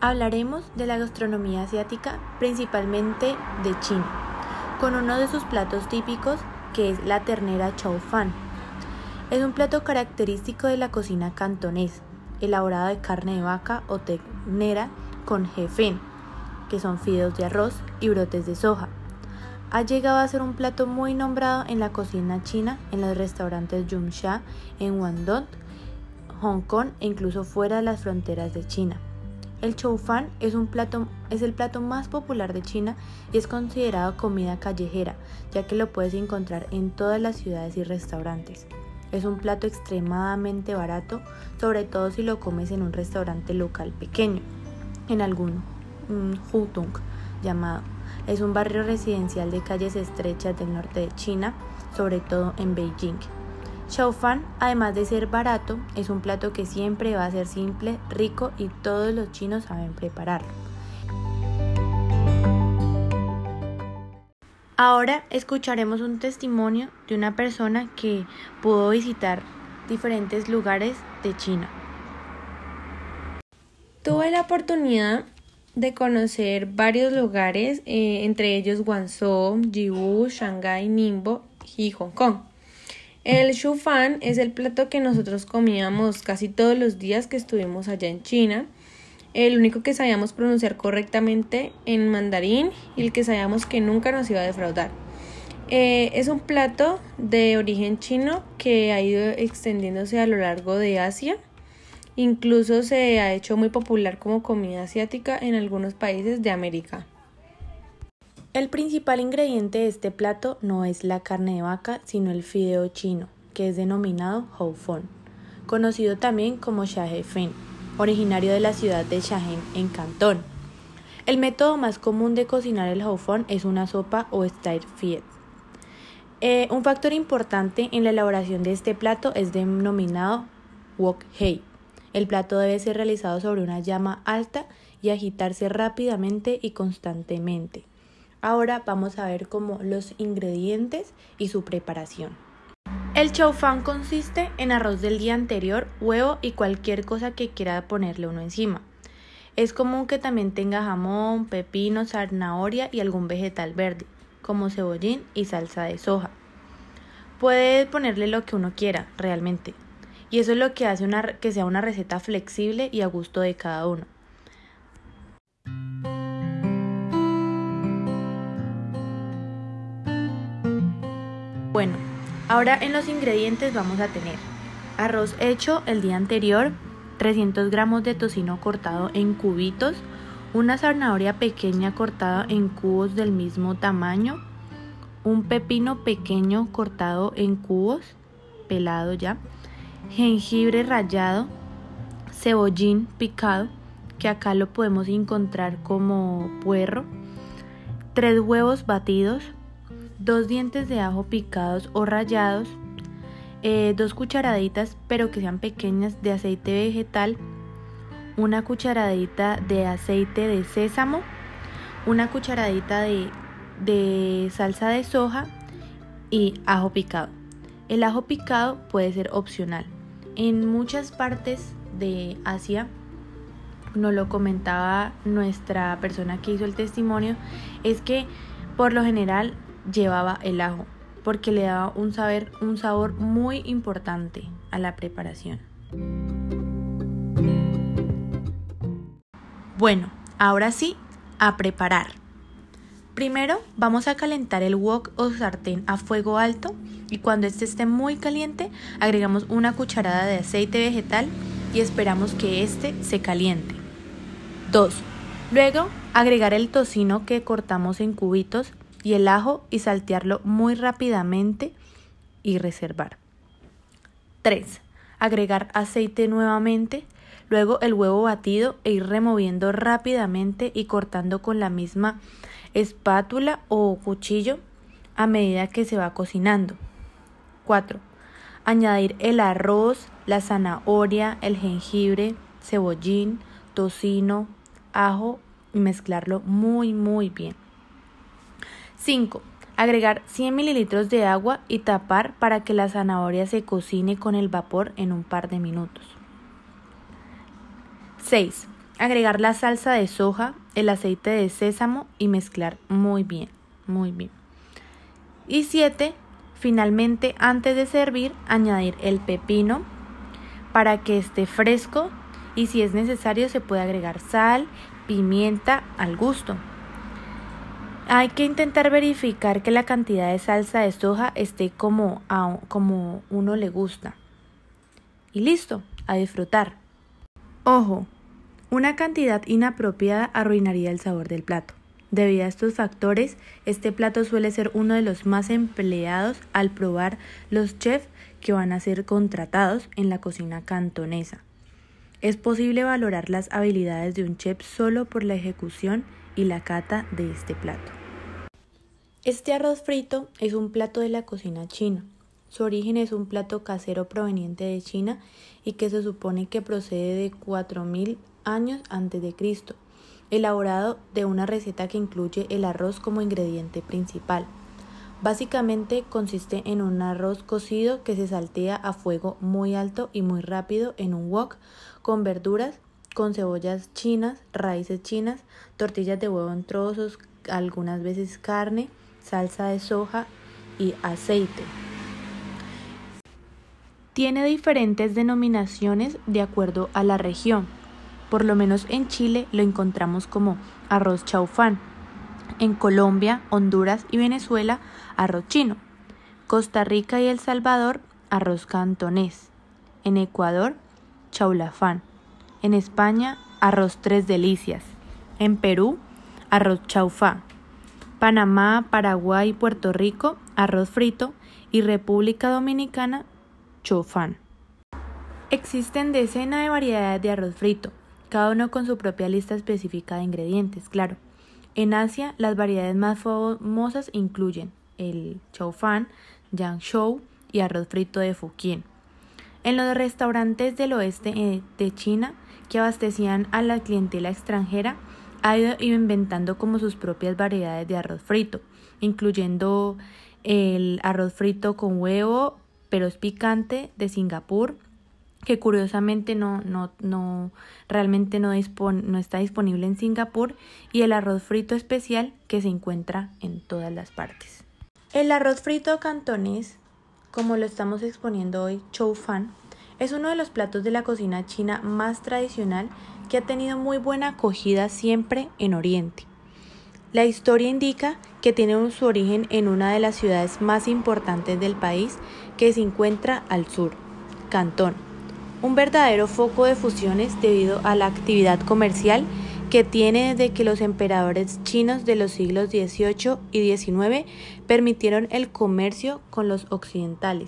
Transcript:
Hablaremos de la gastronomía asiática, principalmente de China, con uno de sus platos típicos que es la ternera chow fan. Es un plato característico de la cocina cantonés, elaborado de carne de vaca o ternera con jefen, que son fideos de arroz y brotes de soja. Ha llegado a ser un plato muy nombrado en la cocina china, en los restaurantes Yumsha, en Guangdong, Hong Kong e incluso fuera de las fronteras de China. El chow fan es, es el plato más popular de China y es considerado comida callejera, ya que lo puedes encontrar en todas las ciudades y restaurantes. Es un plato extremadamente barato, sobre todo si lo comes en un restaurante local pequeño, en algún Hutung llamado. Es un barrio residencial de calles estrechas del norte de China, sobre todo en Beijing. Fan, además de ser barato, es un plato que siempre va a ser simple, rico y todos los chinos saben prepararlo. Ahora escucharemos un testimonio de una persona que pudo visitar diferentes lugares de China. Tuve la oportunidad de conocer varios lugares, eh, entre ellos Guangzhou, Yiwu, Shanghai, Ningbo y Hong Kong. El fan es el plato que nosotros comíamos casi todos los días que estuvimos allá en China. El único que sabíamos pronunciar correctamente en mandarín y el que sabíamos que nunca nos iba a defraudar. Eh, es un plato de origen chino que ha ido extendiéndose a lo largo de Asia. Incluso se ha hecho muy popular como comida asiática en algunos países de América. El principal ingrediente de este plato no es la carne de vaca, sino el fideo chino, que es denominado Fon, conocido también como Fen, originario de la ciudad de Shahén en Cantón. El método más común de cocinar el Fon es una sopa o stir fried. Eh, un factor importante en la elaboración de este plato es denominado wok hei. El plato debe ser realizado sobre una llama alta y agitarse rápidamente y constantemente. Ahora vamos a ver cómo los ingredientes y su preparación. El chow fan consiste en arroz del día anterior, huevo y cualquier cosa que quiera ponerle uno encima. Es común que también tenga jamón, pepino, zanahoria y algún vegetal verde, como cebollín y salsa de soja. Puede ponerle lo que uno quiera, realmente. Y eso es lo que hace que sea una receta flexible y a gusto de cada uno. Bueno, ahora en los ingredientes vamos a tener arroz hecho el día anterior, 300 gramos de tocino cortado en cubitos, una zanahoria pequeña cortada en cubos del mismo tamaño, un pepino pequeño cortado en cubos, pelado ya, jengibre rallado, cebollín picado, que acá lo podemos encontrar como puerro, tres huevos batidos, dos dientes de ajo picados o rallados, eh, dos cucharaditas pero que sean pequeñas de aceite vegetal, una cucharadita de aceite de sésamo, una cucharadita de, de salsa de soja y ajo picado. El ajo picado puede ser opcional. En muchas partes de Asia, nos lo comentaba nuestra persona que hizo el testimonio, es que por lo general llevaba el ajo, porque le daba un, saber, un sabor muy importante a la preparación. Bueno, ahora sí, a preparar. Primero vamos a calentar el wok o sartén a fuego alto y cuando este esté muy caliente agregamos una cucharada de aceite vegetal y esperamos que este se caliente. 2. Luego agregar el tocino que cortamos en cubitos y el ajo y saltearlo muy rápidamente y reservar. 3. Agregar aceite nuevamente, luego el huevo batido e ir removiendo rápidamente y cortando con la misma espátula o cuchillo a medida que se va cocinando. 4. Añadir el arroz, la zanahoria, el jengibre, cebollín, tocino, ajo y mezclarlo muy muy bien. 5. Agregar 100 mililitros de agua y tapar para que la zanahoria se cocine con el vapor en un par de minutos. 6. agregar la salsa de soja, el aceite de sésamo y mezclar muy bien, muy bien. Y 7. Finalmente, antes de servir, añadir el pepino para que esté fresco y si es necesario se puede agregar sal, pimienta al gusto. Hay que intentar verificar que la cantidad de salsa de soja esté como, a, como uno le gusta. Y listo, a disfrutar. Ojo, una cantidad inapropiada arruinaría el sabor del plato. Debido a estos factores, este plato suele ser uno de los más empleados al probar los chefs que van a ser contratados en la cocina cantonesa. Es posible valorar las habilidades de un chef solo por la ejecución la cata de este plato. Este arroz frito es un plato de la cocina china. Su origen es un plato casero proveniente de China y que se supone que procede de 4000 años antes de Cristo, elaborado de una receta que incluye el arroz como ingrediente principal. Básicamente consiste en un arroz cocido que se saltea a fuego muy alto y muy rápido en un wok con verduras, con cebollas chinas, raíces chinas, tortillas de huevo en trozos, algunas veces carne, salsa de soja y aceite. Tiene diferentes denominaciones de acuerdo a la región. Por lo menos en Chile lo encontramos como arroz chaufán en Colombia, Honduras y Venezuela, arroz chino. Costa Rica y El Salvador, arroz cantonés. En Ecuador, chaulafán. En España, arroz tres delicias. En Perú, arroz chaufá. Panamá, Paraguay Puerto Rico, arroz frito. Y República Dominicana, chofán. Existen decenas de variedades de arroz frito, cada uno con su propia lista específica de ingredientes, claro. En Asia, las variedades más famosas incluyen el chow fan, yang shou y arroz frito de Fukien. En los restaurantes del oeste eh, de China, que abastecían a la clientela extranjera, ha ido inventando como sus propias variedades de arroz frito, incluyendo el arroz frito con huevo, pero es picante, de Singapur, que curiosamente no, no, no realmente no, no está disponible en Singapur, y el arroz frito especial que se encuentra en todas las partes. El arroz frito cantonés, como lo estamos exponiendo hoy, chow fan, es uno de los platos de la cocina china más tradicional que ha tenido muy buena acogida siempre en Oriente. La historia indica que tiene su origen en una de las ciudades más importantes del país que se encuentra al sur, Cantón un verdadero foco de fusiones debido a la actividad comercial que tiene desde que los emperadores chinos de los siglos XVIII y XIX permitieron el comercio con los occidentales.